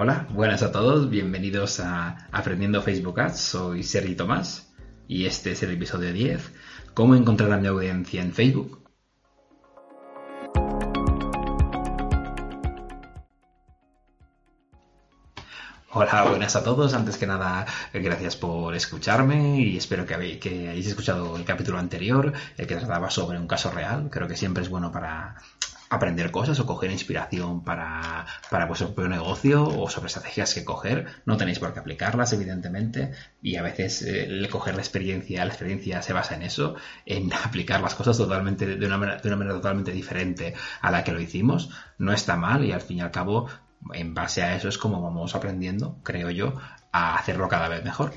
Hola, buenas a todos, bienvenidos a Aprendiendo Facebook Ads, soy Sergi Tomás y este es el episodio 10, ¿Cómo encontrar a mi audiencia en Facebook? Hola, buenas a todos. Antes que nada, gracias por escucharme y espero que, que hayáis escuchado el capítulo anterior, el que trataba sobre un caso real. Creo que siempre es bueno para aprender cosas o coger inspiración para, para vuestro propio negocio o sobre estrategias que coger. No tenéis por qué aplicarlas, evidentemente, y a veces eh, coger la experiencia, la experiencia se basa en eso, en aplicar las cosas totalmente de una, manera, de una manera totalmente diferente a la que lo hicimos. No está mal y al fin y al cabo en base a eso es como vamos aprendiendo, creo yo, a hacerlo cada vez mejor.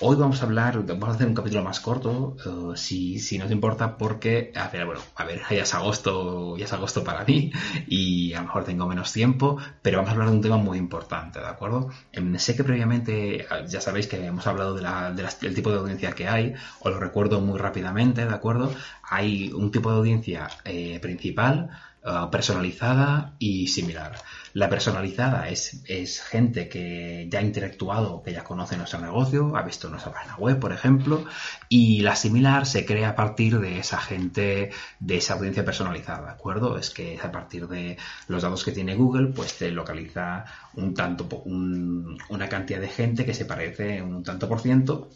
Hoy vamos a hablar, vamos a hacer un capítulo más corto, uh, si, si no te importa, porque, a ver, bueno, a ver, ya es agosto, ya es agosto para mí y a lo mejor tengo menos tiempo, pero vamos a hablar de un tema muy importante, ¿de acuerdo? Eh, sé que previamente ya sabéis que hemos hablado de de del tipo de audiencia que hay, os lo recuerdo muy rápidamente, ¿de acuerdo? Hay un tipo de audiencia eh, principal, uh, personalizada y similar. La personalizada es, es, gente que ya ha interactuado, que ya conoce nuestro negocio, ha visto nuestra página web, por ejemplo, y la similar se crea a partir de esa gente, de esa audiencia personalizada, ¿de acuerdo? Es que a partir de los datos que tiene Google, pues te localiza un tanto, un, una cantidad de gente que se parece un tanto por ciento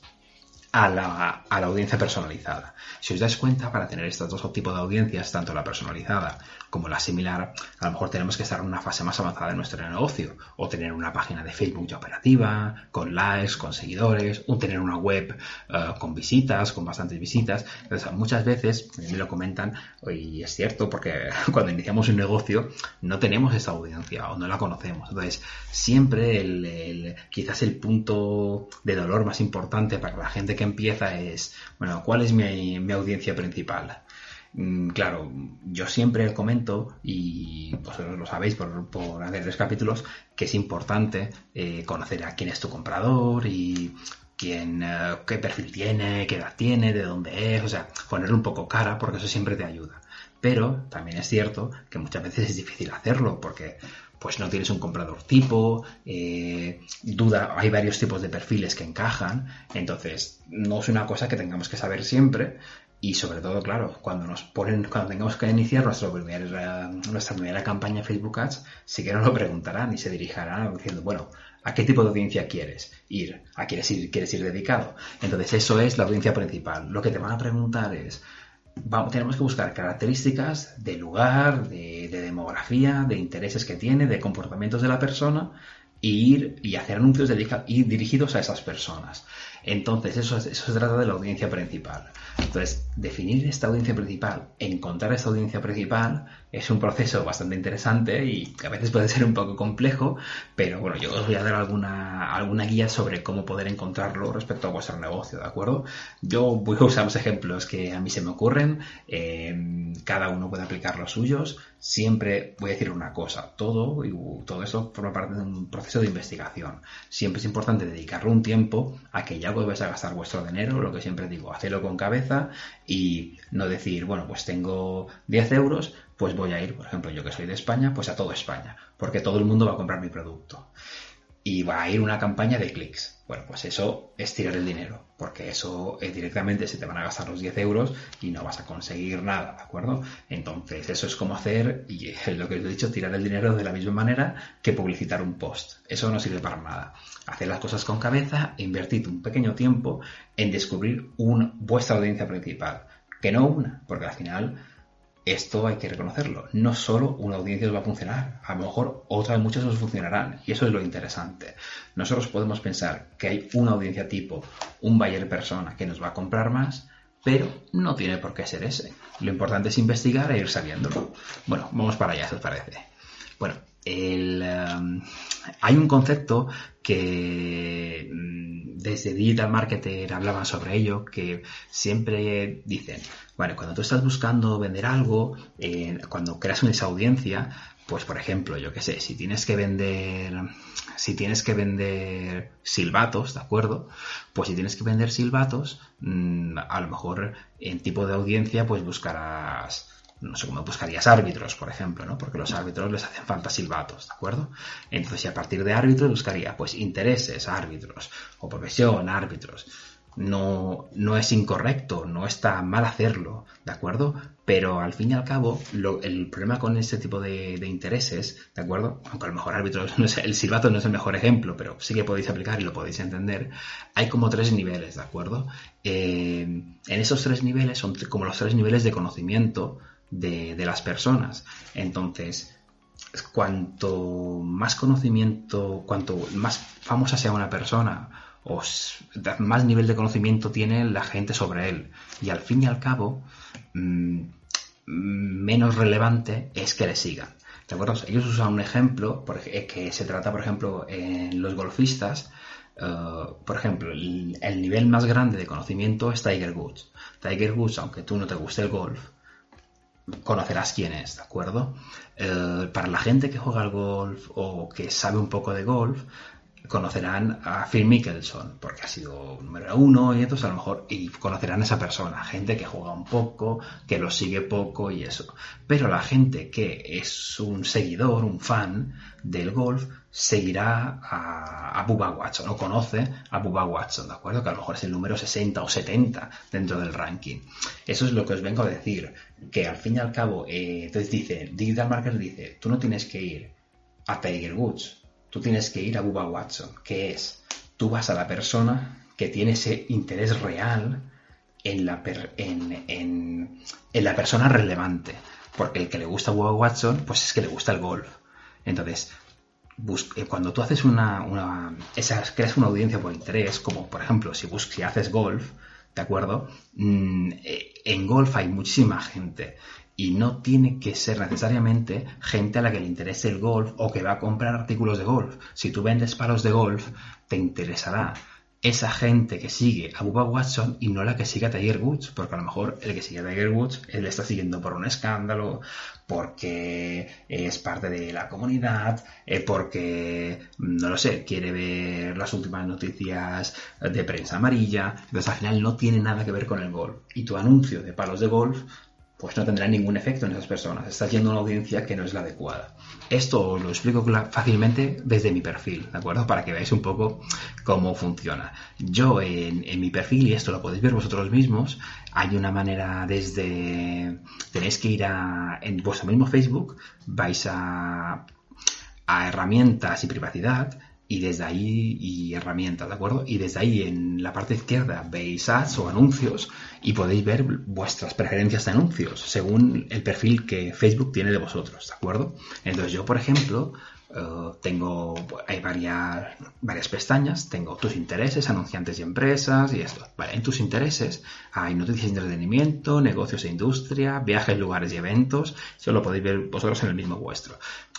a la, a la, audiencia personalizada. Si os dais cuenta, para tener estos dos tipos de audiencias, tanto la personalizada como la similar, a lo mejor tenemos que estar en una fase más avanzada de nuestro negocio, o tener una página de Facebook ya operativa, con likes, con seguidores, o tener una web uh, con visitas, con bastantes visitas. Entonces, muchas veces me lo comentan, y es cierto, porque cuando iniciamos un negocio no tenemos esta audiencia o no la conocemos. Entonces, siempre el, el, quizás el punto de dolor más importante para la gente que empieza es, bueno, ¿cuál es mi, mi audiencia principal? Mm, claro, yo siempre comento, y vosotros lo sabéis por, por hacer capítulos, que es importante eh, conocer a quién es tu comprador y quién, uh, qué perfil tiene, qué edad tiene, de dónde es, o sea, ponerle un poco cara, porque eso siempre te ayuda. Pero también es cierto que muchas veces es difícil hacerlo, porque pues no tienes un comprador tipo, eh, duda, hay varios tipos de perfiles que encajan, entonces no es una cosa que tengamos que saber siempre y sobre todo, claro, cuando nos ponen, cuando tengamos que iniciar nuestro primer, uh, nuestra primera campaña Facebook Ads, sí que nos lo preguntarán y se dirigirán diciendo, bueno, ¿a qué tipo de audiencia quieres ir? ¿A quieres ir, quieres ir dedicado? Entonces eso es la audiencia principal. Lo que te van a preguntar es, tenemos que buscar características de lugar, de, de, demografía, de intereses que tiene, de comportamientos de la persona e ir y hacer anuncios dirigidos a esas personas. Entonces, eso, eso se trata de la audiencia principal. Entonces, definir esta audiencia principal, encontrar esta audiencia principal, es un proceso bastante interesante y a veces puede ser un poco complejo, pero bueno, yo os voy a dar alguna, alguna guía sobre cómo poder encontrarlo respecto a vuestro negocio, ¿de acuerdo? Yo voy a usar los ejemplos que a mí se me ocurren, eh, cada uno puede aplicar los suyos, siempre voy a decir una cosa, todo y todo eso forma parte de un proceso de investigación. Siempre es importante dedicarle un tiempo a que ya vais a gastar vuestro dinero, lo que siempre digo, hacerlo con cabeza y no decir, bueno, pues tengo 10 euros, pues voy a ir, por ejemplo, yo que soy de España, pues a todo España, porque todo el mundo va a comprar mi producto y va a ir una campaña de clics. Bueno, pues eso es tirar el dinero, porque eso directamente se te van a gastar los 10 euros y no vas a conseguir nada, ¿de acuerdo? Entonces, eso es como hacer, y lo que os he dicho, tirar el dinero de la misma manera que publicitar un post. Eso no sirve para nada. Hacer las cosas con cabeza invertid un pequeño tiempo en descubrir vuestra audiencia principal, que no una, porque al final esto hay que reconocerlo. No solo una audiencia os va a funcionar, a lo mejor otras muchas os funcionarán. Y eso es lo interesante. Nosotros podemos pensar que hay una audiencia tipo, un buyer persona que nos va a comprar más, pero no tiene por qué ser ese. Lo importante es investigar e ir sabiéndolo. Bueno, vamos para allá, si os parece. Bueno, um, hay un concepto que mm, desde Digital Marketer hablaban sobre ello, que siempre dicen, bueno, cuando tú estás buscando vender algo, eh, cuando creas una audiencia, pues por ejemplo, yo qué sé, si tienes que vender si tienes que vender silbatos, ¿de acuerdo? Pues si tienes que vender silbatos, mm, a lo mejor en tipo de audiencia, pues buscarás, no sé cómo buscarías árbitros, por ejemplo, ¿no? Porque los árbitros les hacen falta silbatos, ¿de acuerdo? Entonces, a partir de árbitros buscaría, pues intereses, árbitros, o profesión, árbitros no, no es incorrecto, no está mal hacerlo, ¿de acuerdo? Pero al fin y al cabo, el problema con este tipo de, intereses, ¿de acuerdo? Aunque a lo mejor árbitros, no el silbato no es el mejor ejemplo, pero sí que podéis aplicar y lo podéis entender, hay como tres niveles, ¿de acuerdo? Eh, en esos tres niveles son como los tres niveles de conocimiento de, de las personas. Entonces, cuanto más conocimiento, cuanto más famosa sea una persona, o más nivel de conocimiento tiene la gente sobre él. Y al fin y al cabo, mm, menos relevante es que le sigan. ¿De acuerdo? Ellos usan un ejemplo eh, que se trata, por ejemplo, en los golfistas. Eh, por ejemplo, el, nivel más grande de conocimiento es Tiger Woods. Tiger Woods, aunque tú no te guste el golf, conocerás quién es, ¿de acuerdo? Eh, para la gente que juega al golf o que sabe un poco de golf, conocerán a Phil Mickelson, porque ha sido número uno y entonces a lo mejor y conocerán a esa persona, gente que juega un poco, que lo sigue poco y eso. Pero la gente que es un seguidor, un fan del golf, seguirá a, Bubba Watson o conoce a Bubba Watson, ¿de acuerdo? Que a lo mejor es el número 60 o 70 dentro del ranking. Eso es lo que os vengo a decir, que al fin y al cabo, eh, entonces dice, Digital Marketer dice, tú no tienes que ir a Tiger Woods, tú tienes que ir a Bubba Watson, que es, tú vas a la persona que tiene ese interés real en la, en, la persona relevante. Porque el que le gusta Bubba Watson, pues es que le gusta el golf. Entonces, eh, cuando tú haces una, una creas una audiencia por interés, como por ejemplo si, si haces golf, ¿de acuerdo? Mm, eh, en golf hay muchísima gente y no tiene que ser necesariamente gente a la que le interese el golf o que va a comprar artículos de golf. Si tú vendes palos de golf, te interesará esa gente que sigue a Bubba Watson y no la que sigue a Tiger Woods, porque a lo mejor el que sigue a Tiger Woods él le está siguiendo por un escándalo, porque es parte de la comunidad, eh, porque, no lo sé, quiere ver las últimas noticias de prensa amarilla, entonces al final no tiene nada que ver con el golf. Y tu anuncio de palos de golf pues no tendrá ningún efecto en esas personas. Estás yendo a una audiencia que no es la adecuada. Esto os lo explico fácilmente desde mi perfil, ¿de acuerdo? Para que veáis un poco cómo funciona. Yo en, mi perfil, y esto lo podéis ver vosotros mismos, hay una manera desde... Tenéis que ir a... En vuestro mismo Facebook, vais a a herramientas y privacidad y desde ahí y herramientas, ¿de acuerdo? Y desde ahí en la parte izquierda veis ads o anuncios y podéis ver vuestras preferencias de anuncios según el perfil que Facebook tiene de vosotros, ¿de acuerdo? Entonces yo, por ejemplo, eh, tengo, hay varias, varias pestañas, tengo tus intereses, anunciantes y empresas y esto. Vale, en tus intereses hay noticias de entretenimiento, negocios e industria, viajes, lugares y eventos, eso lo podéis ver vosotros en el mismo vuestro.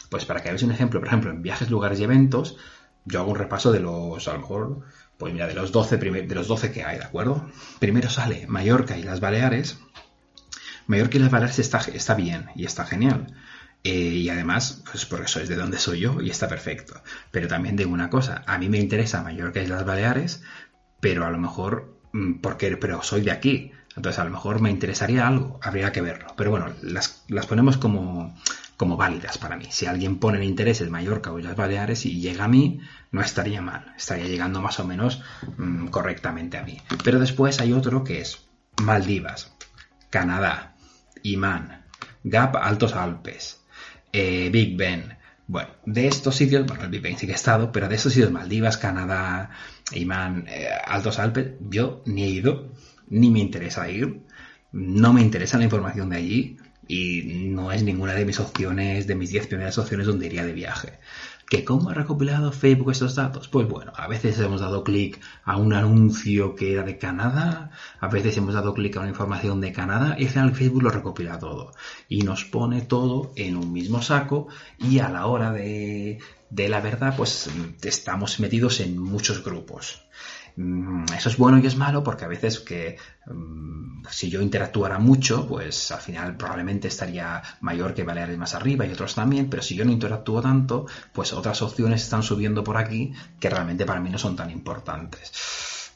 Pues para que veáis un ejemplo, por ejemplo, en viajes, lugares y eventos, yo hago un repaso de los, a lo mejor, pues mira, de los 12, de los 12 que hay, ¿de acuerdo? Primero sale Mallorca y las Baleares. Mallorca y las Baleares está, está bien y está genial. Eh, y además, pues por eso es de donde soy yo y está perfecto. Pero también digo una cosa, a mí me interesa Mallorca y las Baleares, pero a lo mejor, mm, porque, pero soy de aquí. Entonces a lo mejor me interesaría algo, habría que verlo. Pero bueno, las, las ponemos como, como válidas para mí. Si alguien pone en intereses Mallorca o Baleares y llega a mí, no estaría mal, estaría llegando más o menos mm, correctamente a mí. Pero después hay otro que es Maldivas, Canadá, Imán, Gap Altos Alpes, eh, Big Ben. Bueno, de estos sitios, bueno, el Big Ben sí que he estado, pero de estos sitios, Maldivas, Canadá, Imán, eh, Altos Alpes, yo ni he ido, ni me interesa ir, no me interesa la información de allí, y no es ninguna de mis opciones, de mis 10 primeras opciones donde iría de viaje. ¿Que cómo ha recopilado Facebook estos datos? Pues bueno, a veces hemos dado clic a un anuncio que era de Canadá, a veces hemos dado clic a una información de Canadá y al final Facebook lo recopila todo y nos pone todo en un mismo saco y a la hora de, de la verdad pues estamos metidos en muchos grupos. Mm, eso es bueno y es malo porque a veces que mm, si yo interactuara mucho, pues al final probablemente estaría mayor que Baleares más arriba y otros también, pero si yo no interactúo tanto, pues otras opciones están subiendo por aquí que realmente para mí no son tan importantes.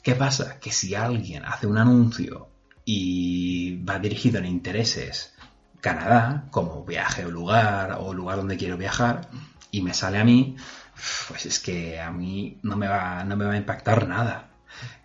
¿Qué pasa? Que si alguien hace un anuncio y va dirigido en intereses Canadá, como viaje o lugar o lugar donde quiero viajar, y me sale a mí, pues es que a mí no me va, no me va a impactar nada.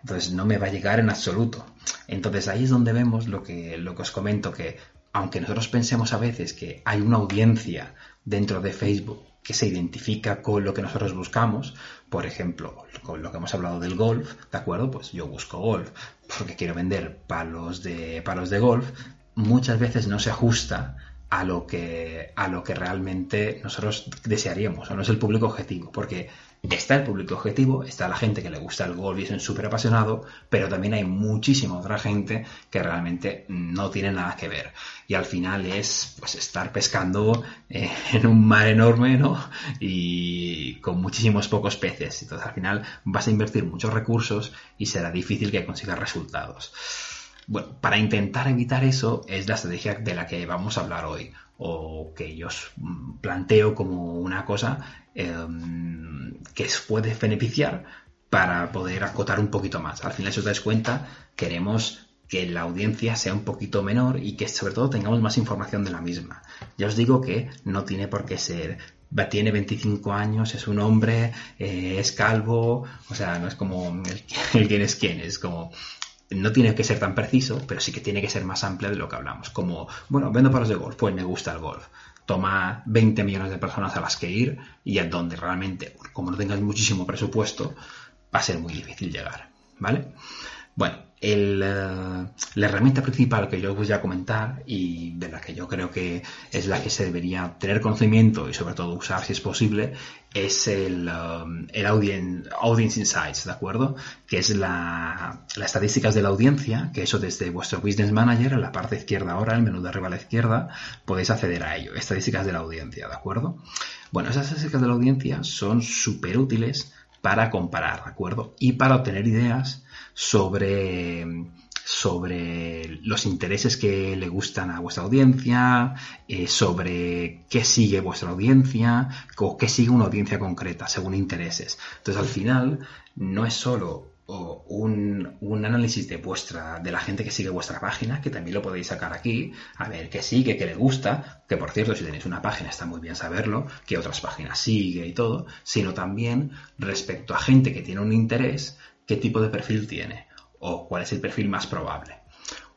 Entonces no me va a llegar en absoluto. Entonces ahí es donde vemos lo que, lo que os comento, que aunque nosotros pensemos a veces que hay una audiencia dentro de Facebook que se identifica con lo que nosotros buscamos, por ejemplo, con lo que hemos hablado del golf, ¿de acuerdo? Pues yo busco golf porque quiero vender palos de, palos de golf, muchas veces no se ajusta a lo que a lo que realmente nosotros desearíamos o no es el público objetivo porque está el público objetivo está la gente que le gusta el golf y es un súper apasionado pero también hay muchísima otra gente que realmente no tiene nada que ver. Y al final es pues estar pescando eh, en un mar enorme no y con muchísimos pocos peces. Entonces al final vas a invertir muchos recursos y será difícil que consigas resultados bueno, para intentar evitar eso es la estrategia de la que vamos a hablar hoy, o que yo os planteo como una cosa em, que os puede beneficiar para poder acotar un poquito más. Al final, si os dais cuenta, queremos que la audiencia sea un poquito menor y que sobre todo tengamos más información de la misma. Ya os digo que no tiene por qué ser tiene 25 años, es un hombre, eh, es calvo, o sea, no es como el quién es quién, es como no tiene que ser tan preciso, pero sí que tiene que ser más amplia de lo que hablamos. Como, bueno, vendo palos de golf, pues me gusta el golf. Toma 20 millones de personas a las que ir y a donde realmente, como no tengas muchísimo presupuesto, va a ser muy difícil llegar. ¿Vale? Bueno, eh, la herramienta principal que yo os voy a comentar y de la que yo creo que es la que se debería tener conocimiento y sobre todo usar si es posible es el, el audience, Insights, ¿de acuerdo? Que es la, las estadísticas de la audiencia, que eso desde vuestro Business Manager, en la parte izquierda ahora, el menú de arriba a la izquierda, podéis acceder a ello. Estadísticas de la audiencia, ¿de acuerdo? Bueno, esas estadísticas de la audiencia son súper útiles para comparar, ¿de acuerdo? Y para obtener ideas sobre sobre los intereses que le gustan a vuestra audiencia, eh, sobre qué sigue vuestra audiencia o qué sigue una audiencia concreta según intereses. Entonces al final no es solo un, un, análisis de vuestra, de la gente que sigue vuestra página, que también lo podéis sacar aquí, a ver qué sigue, qué le gusta, que por cierto, si tenéis una página está muy bien saberlo, qué otras páginas sigue y todo, sino también respecto a gente que tiene un interés, qué tipo de perfil tiene o cuál es el perfil más probable.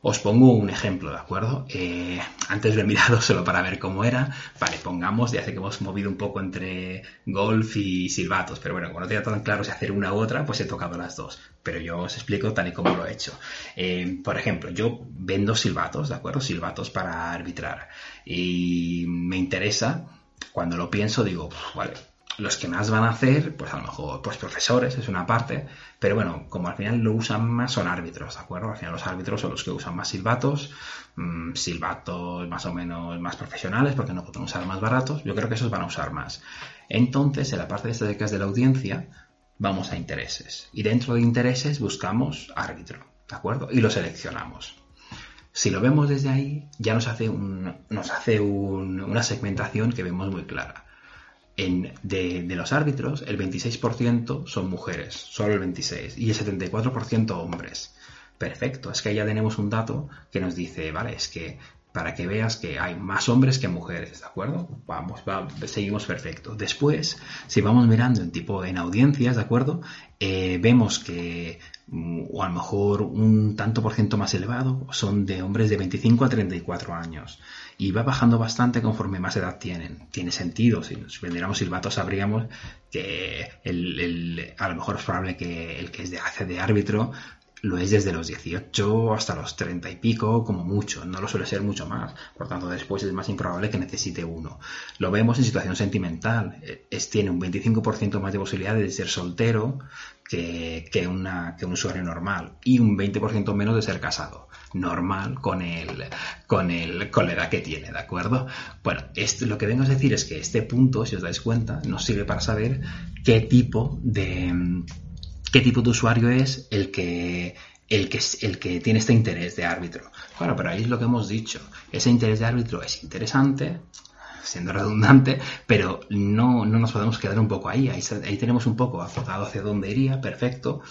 Os pongo un ejemplo, ¿de acuerdo? Eh, antes lo he mirado solo para ver cómo era. Vale, pongamos, ya sé que hemos movido un poco entre golf y silbatos, pero bueno, como no tenía tan claro si hacer una u otra, pues he tocado las dos. Pero yo os explico tal y como lo he hecho. Eh, por ejemplo, yo vendo silbatos, ¿de acuerdo? Silbatos para arbitrar. Y me interesa, cuando lo pienso, digo, vale, los que más van a hacer, pues a lo mejor, pues profesores es una parte, pero bueno, como al final lo usan más son árbitros, ¿de acuerdo? Al final los árbitros son los que usan más silbatos, mm, silbatos más o menos más profesionales, porque no pueden usar más baratos, yo creo que esos van a usar más. Entonces, en la parte de estadísticas de la audiencia, vamos a intereses. Y dentro de intereses buscamos árbitro, ¿de acuerdo? Y lo seleccionamos. Si lo vemos desde ahí, ya nos hace, un, nos hace una segmentación que vemos muy clara de, los árbitros, el 26% son mujeres, solo el 26%, y el 74% hombres. Perfecto, es que ya tenemos un dato que nos dice, vale, es que para que veas que hay más hombres que mujeres, ¿de acuerdo? Vamos, seguimos perfecto. Después, si vamos mirando en tipo en audiencias, ¿de acuerdo? Eh, vemos que, o a lo mejor un tanto por ciento más elevado, son de hombres de 25 a 34 años y va bajando bastante conforme más edad tienen. Tiene sentido, si, nos vendiéramos silbatos sabríamos que el, a lo mejor es probable que el que es de hace de árbitro lo es desde los 18 hasta los 30 y pico, como mucho, no lo suele ser mucho más, por tanto después es más improbable que necesite uno. Lo vemos en situación sentimental, es, tiene un 25% más de posibilidades de ser soltero que, que, una, que un usuario normal y un 20% menos de ser casado normal con el, con el, con la edad que tiene, ¿de acuerdo? Bueno, esto, lo que vengo a decir es que este punto, si os dais cuenta, nos sirve para saber qué tipo de, qué tipo de usuario es el que, el que, el que tiene este interés de árbitro. Bueno, pero ahí es lo que hemos dicho. Ese interés de árbitro es interesante, siendo redundante, pero no, no nos podemos quedar un poco ahí. ahí. tenemos un poco acotado hacia dónde iría, perfecto.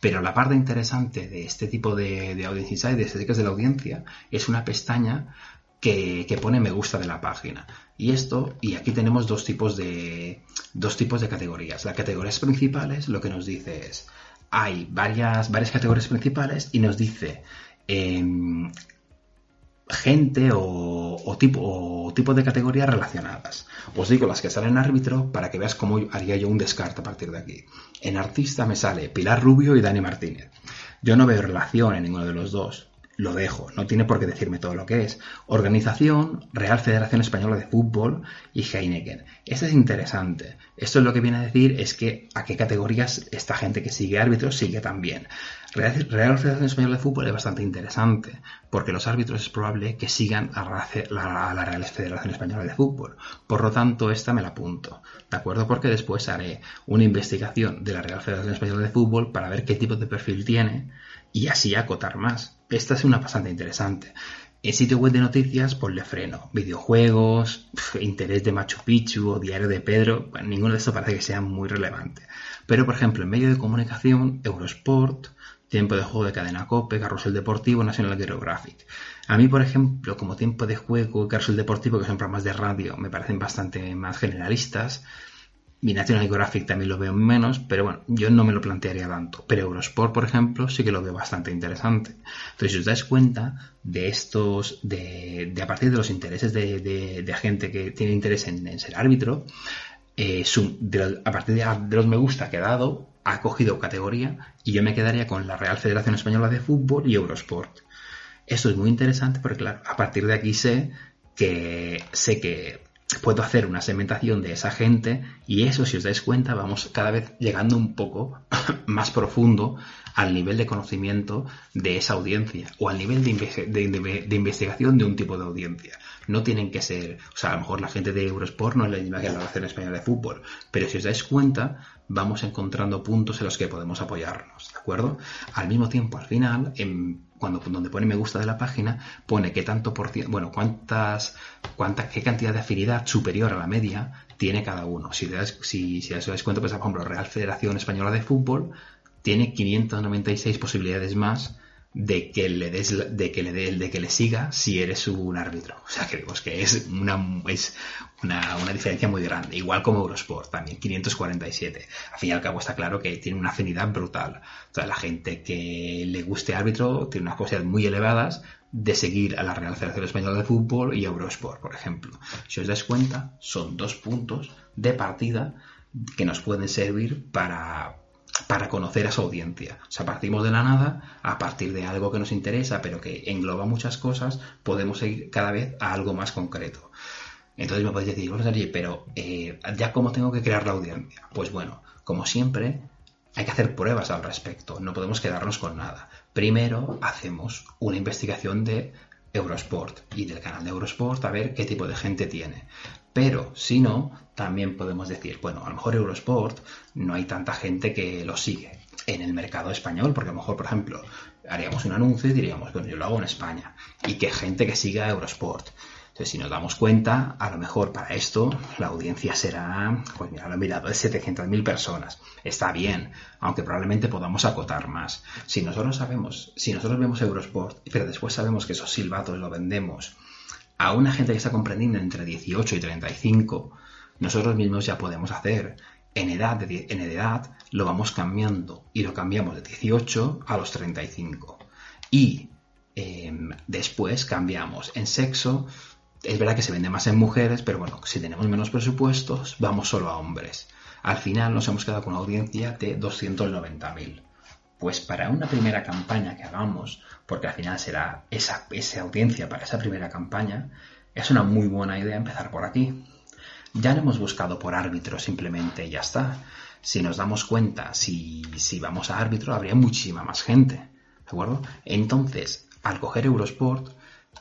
Pero la parte interesante de este tipo de, de Audience Insight, de estadísticas de la audiencia, es una pestaña que, pone me gusta de la página. Y esto, y aquí tenemos dos tipos de dos tipos de categorías. Las categorías principales lo que nos dice es hay varias, varias categorías principales y nos dice em, gente o, tipo, o tipo de categorías relacionadas. Os digo las que salen en árbitro para que veas cómo haría yo un descarte a partir de aquí. En artista me sale Pilar Rubio y Dani Martínez. Yo no veo relación en ninguno de los dos lo dejo, no tiene por qué decirme todo lo que es. Organización, Real Federación Española de Fútbol y Heineken. Esto es interesante. Esto es lo que viene a decir es que a qué categorías esta gente que sigue árbitros sigue también. Real, Federación Española de Fútbol es bastante interesante, porque los árbitros es probable que sigan a la, Real Federación Española de Fútbol. Por lo tanto, esta me la apunto. ¿De acuerdo? Porque después haré una investigación de la Real Federación Española de Fútbol para ver qué tipo de perfil tiene y así acotar más. Esta es una bastante interesante. En sitio web de noticias, pues le freno. Videojuegos, interés de Machu Picchu o Diario de Pedro, ninguno de estos parece que sea muy relevante. Pero, por ejemplo, en medio de comunicación, Eurosport, Tiempo de Juego de Cadena Cope, Carrusel Deportivo, National Geographic. A mí, por ejemplo, como Tiempo de Juego Carrusel Deportivo, que son programas de radio, me parecen bastante más generalistas, mi National Geographic también lo veo menos, pero bueno, yo no me lo plantearía tanto. Pero Eurosport, por ejemplo, sí que lo veo bastante interesante. Entonces, si os dais cuenta de estos, de, a partir de los intereses de, gente que tiene interés en, ser árbitro, eh, a partir de, de, los me gusta que ha dado, ha cogido categoría y yo me quedaría con la Real Federación Española de Fútbol y Eurosport. Esto es muy interesante porque, claro, a partir de aquí sé que sé que puedo hacer una segmentación de esa gente y eso, si os dais cuenta, vamos cada vez llegando un poco más profundo al nivel de conocimiento de esa audiencia o al nivel de, investigación de un tipo de audiencia. No tienen que ser, o sea, a lo mejor la gente de Eurosport no es la misma que la Relación Española de Fútbol, pero si os dais cuenta, vamos encontrando puntos en los que podemos apoyarnos, ¿de acuerdo? Al mismo tiempo, al final, en cuando donde pone me gusta de la página, pone qué tanto por ciento, bueno, cuántas, cuánta, qué cantidad de afinidad superior a la media tiene cada uno. Si, si, si os dais cuenta, pues, por ejemplo, Real Federación Española de Fútbol tiene 596 posibilidades más de que le des de que le dé de que le siga si eres un árbitro. O sea que que es una es una, diferencia muy grande. Igual como Eurosport también 547 al fin y al cabo está claro que tiene una afinidad brutal. Sea la gente que le guste árbitro tiene unas posibilidades muy elevadas de seguir a la Real Federación Española de Fútbol y Eurosport por ejemplo. Si os dais cuenta son dos puntos de partida que nos pueden servir para para conocer a su audiencia. O sea, partimos de la nada a partir de algo que nos interesa, pero que engloba muchas cosas, podemos ir cada vez a algo más concreto. Entonces me podéis decir, bueno, pero eh, ¿ya cómo tengo que crear la audiencia? Pues bueno, como siempre, hay que hacer pruebas al respecto, no podemos quedarnos con nada. Primero hacemos una investigación de Eurosport y del canal de Eurosport a ver qué tipo de gente tiene. Pero si no, también podemos decir, bueno, a lo mejor Eurosport no hay tanta gente que lo sigue en el mercado español, porque a lo mejor, por ejemplo, haríamos un anuncio y diríamos, bueno, yo lo hago en España, y que gente que siga Eurosport. Entonces, si nos damos cuenta, a lo mejor para esto la audiencia será, pues mira, lo he mirado, de 700.000 personas. Está bien, aunque probablemente podamos acotar más. Si nosotros sabemos, si nosotros vemos Eurosport, pero después sabemos que esos silbatos lo vendemos a una gente que está comprendiendo entre 18 y 35, nosotros mismos ya podemos hacer. En edad, en edad lo vamos cambiando y lo cambiamos de 18 a los 35. Y em, después cambiamos en sexo. Es verdad que se vende más en mujeres, pero bueno, si tenemos menos presupuestos, vamos solo a hombres. Al final nos hemos quedado con una audiencia de 290.000. Pues para una primera campaña que hagamos, porque al final será esa, esa audiencia para esa primera campaña, es una muy buena idea empezar por aquí. Ya no hemos buscado por árbitro simplemente ya está. Si nos damos cuenta, si, si vamos a árbitro, habría muchísima más gente. ¿De acuerdo? Entonces, al coger Eurosport,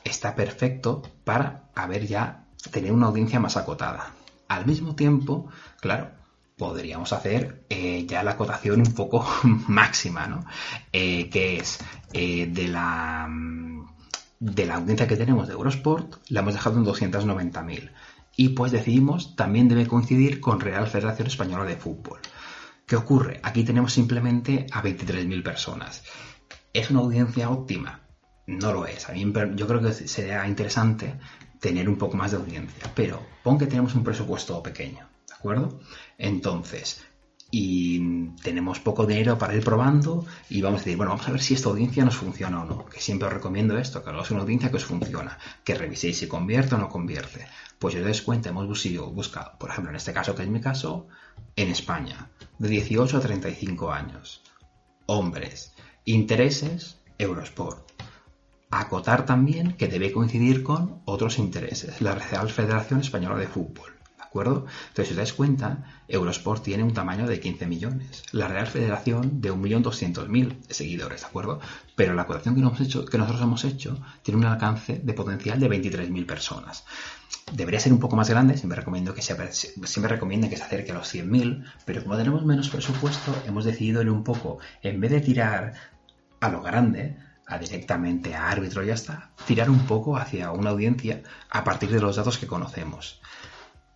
está perfecto para haber ya tener una audiencia más acotada. Al mismo tiempo, claro, podríamos hacer eh, ya la acotación un poco máxima, ¿no? Eh, que es eh, de la de la audiencia que tenemos de Eurosport, la hemos dejado en 290.000. Y pues decidimos, también debe coincidir con Real Federación Española de Fútbol. ¿Qué ocurre? Aquí tenemos simplemente a 23.000 personas. ¿Es una audiencia óptima? No lo es. A mí, yo creo que sería interesante tener un poco más de audiencia, pero pon que tenemos un presupuesto pequeño, ¿de acuerdo? Entonces, y tenemos poco dinero para ir probando y vamos a decir, bueno, vamos a ver si esta audiencia nos funciona o no, que siempre os recomiendo esto, que hagáis una audiencia que os funciona, que reviséis si convierte o no convierte. Pues si os dais cuenta, hemos buscado, por ejemplo, en este caso, que es mi caso, en España, de 18 a 35 años, hombres, intereses, Eurosport. Acotar también que debe coincidir con otros intereses, la Real Federación Española de Fútbol acuerdo? Entonces, si os dais cuenta, Eurosport tiene un tamaño de 15 millones, la Real Federación de 1.200.000 seguidores, ¿de acuerdo? Pero la colección que, que nosotros hemos hecho tiene un alcance de potencial de 23.000 personas. Debería ser un poco más grande, siempre recomiendo que, sea, siempre recomiendo que se acerque a los 100.000, pero como tenemos menos presupuesto, hemos decidido ir un poco, en vez de tirar a lo grande, a directamente a árbitro y ya está, tirar un poco hacia una audiencia a partir de los datos que conocemos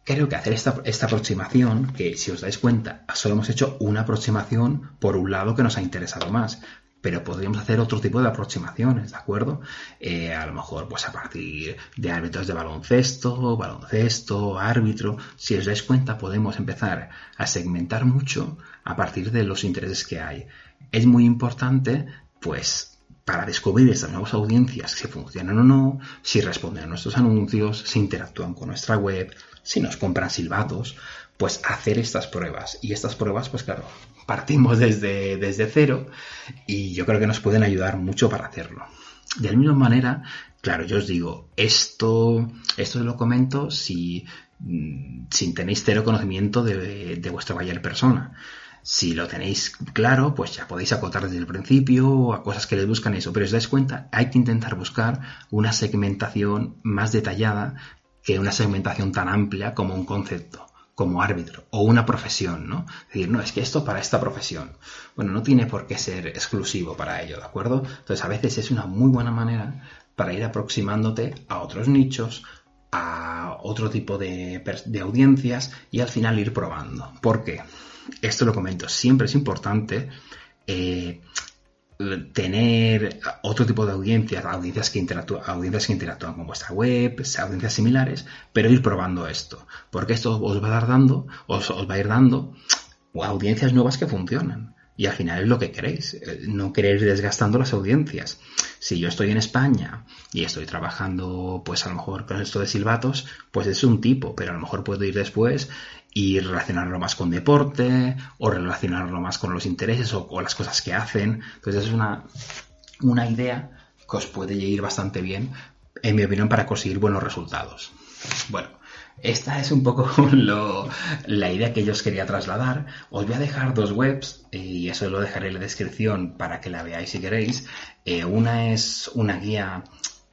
creo que hacer esta, aproximación, que si os dais cuenta, solo hemos hecho una aproximación por un lado que nos ha interesado más, pero podríamos hacer otro tipo de aproximaciones, ¿de acuerdo? Eh, a lo mejor, pues a partir de árbitros de baloncesto, baloncesto, árbitro, si os dais cuenta, podemos empezar a segmentar mucho a partir de los intereses que hay. Es muy importante, pues, para descubrir estas nuevas audiencias, si funcionan o no, si responden a nuestros anuncios, si interactúan con nuestra web, si nos compran silbatos, pues hacer estas pruebas. Y estas pruebas, pues claro, partimos desde, desde cero y yo creo que nos pueden ayudar mucho para hacerlo. De la misma manera, claro, yo os digo, esto, esto lo comento si, mm, si tenéis cero conocimiento de, de vuestra buyer persona. Si lo tenéis claro, pues ya podéis acotar desde el principio a cosas que les buscan eso. Pero os dais cuenta, hay que intentar buscar una segmentación más detallada que una segmentación tan amplia como un concepto como árbitro o una profesión, ¿no? Es decir, no, es que esto para esta profesión. Bueno, no tiene por qué ser exclusivo para ello, ¿de acuerdo? Entonces, a veces es una muy buena manera para ir aproximándote a otros nichos, a otro tipo de, de audiencias y al final ir probando. ¿Por qué? Esto lo comento, siempre es importante eh, tener otro tipo de audiencias, audiencias que, interactúan, audiencias que interactúan con vuestra web, audiencias similares, pero ir probando esto, porque esto os va a dar dando, os, va a ir dando audiencias nuevas que funcionan. Y al final es lo que queréis, eh, no querer ir desgastando las audiencias. Si yo estoy en España y estoy trabajando, pues a lo mejor con esto de silbatos, pues es un tipo, pero a lo mejor puedo ir después y relacionarlo más con deporte o relacionarlo más con los intereses o, las cosas que hacen. Entonces es una, una idea que os puede ir bastante bien, en mi opinión, para conseguir buenos resultados. Bueno, esta es un poco la idea que yo os quería trasladar. Os voy a dejar dos webs y eso lo dejaré en la descripción para que la veáis si queréis. Eh, una es una guía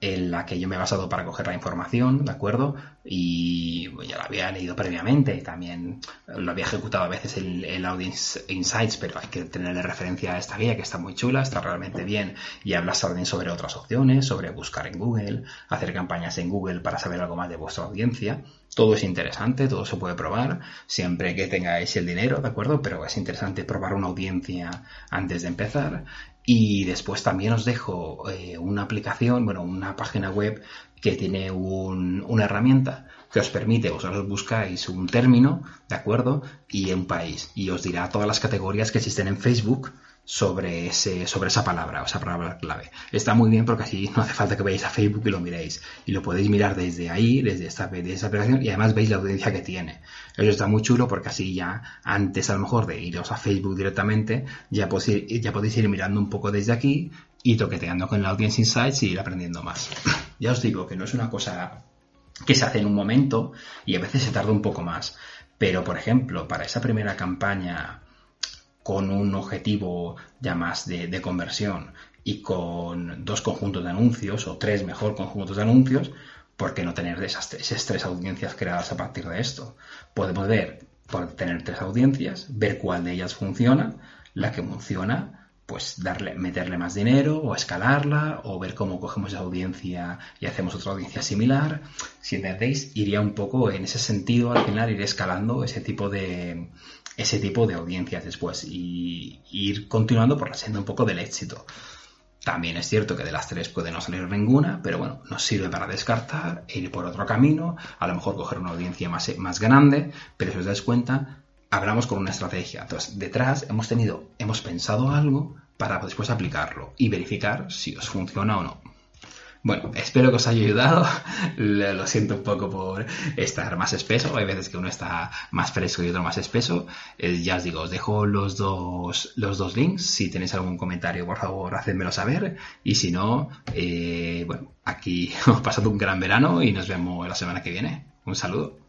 en la que yo me he basado para coger la información, ¿de acuerdo? Y ya la había leído previamente también lo había ejecutado a veces en el Audience Insights, pero hay que tenerle referencia a esta guía que está muy chula, está realmente bien y habla también sobre otras opciones, sobre buscar en Google, hacer campañas en Google para saber algo más de vuestra audiencia. Todo es interesante, todo se puede probar, siempre que tengáis el dinero, ¿de acuerdo? Pero es interesante probar una audiencia antes de empezar. Y después también os dejo eh, una aplicación, bueno, una página web que tiene una herramienta que os permite, vosotros buscáis un término, ¿de acuerdo? Y un país. Y os dirá todas las categorías que existen en Facebook sobre, esa palabra, o esa palabra clave. Está muy bien porque así no hace falta que vayáis a Facebook y lo miréis. Y lo podéis mirar desde ahí, desde esta, desde esa aplicación, y además veis la audiencia que tiene. Eso está muy chulo porque así ya, antes a lo mejor de iros a Facebook directamente, ya podéis ir, ya podéis ir mirando un poco desde aquí y toqueteando con la Audience Insights y ir aprendiendo más. ya os digo que no es una cosa que se hace en un momento y a veces se tarda un poco más. Pero, por ejemplo, para esa primera campaña con un objetivo ya más de, conversión y con dos conjuntos de anuncios o tres mejor conjuntos de anuncios, ¿por qué no tener esas, esas tres audiencias creadas a partir de esto? Podemos ver, por tener tres audiencias, ver cuál de ellas funciona, la que funciona, pues darle, meterle más dinero o escalarla o ver cómo cogemos esa audiencia y hacemos otra audiencia similar. Si entendéis, iría un poco en ese sentido al final, ir escalando ese tipo de, ese tipo de audiencias después y, ir continuando por la senda un poco del éxito. También es cierto que de las tres puede no salir ninguna, pero bueno, nos sirve para descartar, e ir por otro camino, a lo mejor coger una audiencia más, más grande, pero si os dais cuenta, hablamos con una estrategia. Entonces, detrás hemos tenido, hemos pensado algo para después aplicarlo y verificar si os funciona o no. Bueno, espero que os haya ayudado. Lo siento un poco por estar más espeso. Hay veces que uno está más fresco y otro más espeso. Eh, ya os digo, os dejo los dos, los dos links. Si tenéis algún comentario, por favor, hacedmelo saber. Y si no, eh, bueno, aquí hemos pasado un gran verano y nos vemos la semana que viene. Un saludo.